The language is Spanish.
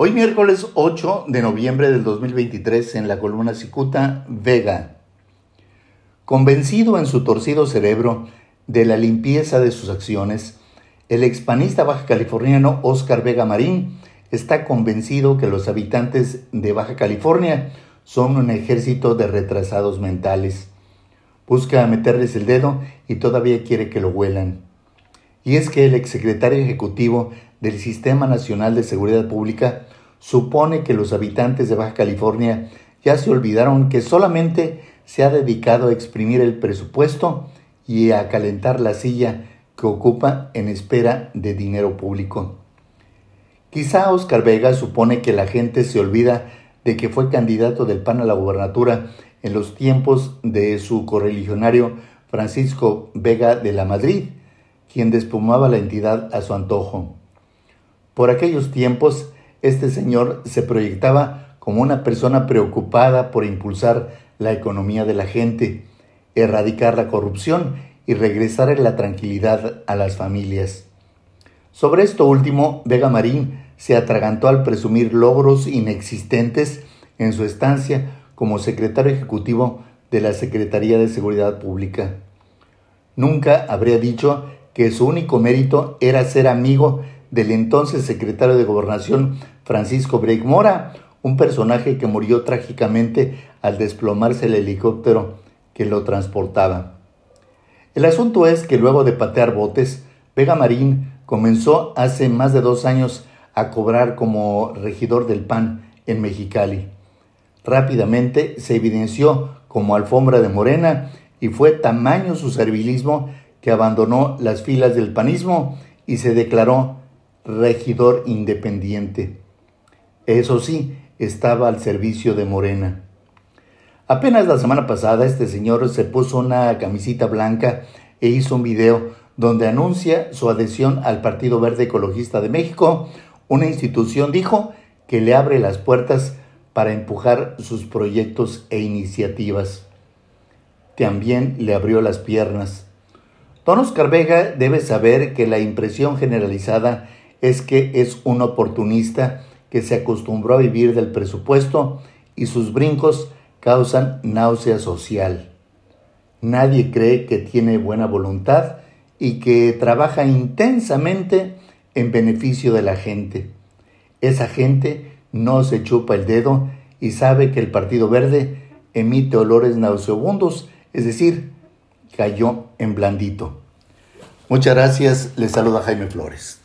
Hoy miércoles 8 de noviembre del 2023 en la columna Cicuta, Vega. Convencido en su torcido cerebro de la limpieza de sus acciones, el expanista baja californiano Oscar Vega Marín está convencido que los habitantes de Baja California son un ejército de retrasados mentales. Busca meterles el dedo y todavía quiere que lo huelan. Y es que el exsecretario ejecutivo del Sistema Nacional de Seguridad Pública supone que los habitantes de Baja California ya se olvidaron que solamente se ha dedicado a exprimir el presupuesto y a calentar la silla que ocupa en espera de dinero público. Quizá Oscar Vega supone que la gente se olvida de que fue candidato del PAN a la gubernatura en los tiempos de su correligionario Francisco Vega de la Madrid, quien despumaba la entidad a su antojo. Por aquellos tiempos, este señor se proyectaba como una persona preocupada por impulsar la economía de la gente, erradicar la corrupción y regresar la tranquilidad a las familias. Sobre esto último, Vega Marín se atragantó al presumir logros inexistentes en su estancia como secretario ejecutivo de la Secretaría de Seguridad Pública. Nunca habría dicho que su único mérito era ser amigo del entonces secretario de Gobernación Francisco Break Mora, un personaje que murió trágicamente al desplomarse el helicóptero que lo transportaba. El asunto es que luego de patear botes, Vega Marín comenzó hace más de dos años a cobrar como regidor del PAN en Mexicali. Rápidamente se evidenció como alfombra de morena y fue tamaño su servilismo abandonó las filas del panismo y se declaró regidor independiente. Eso sí, estaba al servicio de Morena. Apenas la semana pasada este señor se puso una camisita blanca e hizo un video donde anuncia su adhesión al Partido Verde Ecologista de México, una institución, dijo, que le abre las puertas para empujar sus proyectos e iniciativas. También le abrió las piernas. Don Oscar Vega debe saber que la impresión generalizada es que es un oportunista que se acostumbró a vivir del presupuesto y sus brincos causan náusea social. Nadie cree que tiene buena voluntad y que trabaja intensamente en beneficio de la gente. Esa gente no se chupa el dedo y sabe que el Partido Verde emite olores nauseabundos, es decir, cayó en blandito. Muchas gracias, les saluda Jaime Flores.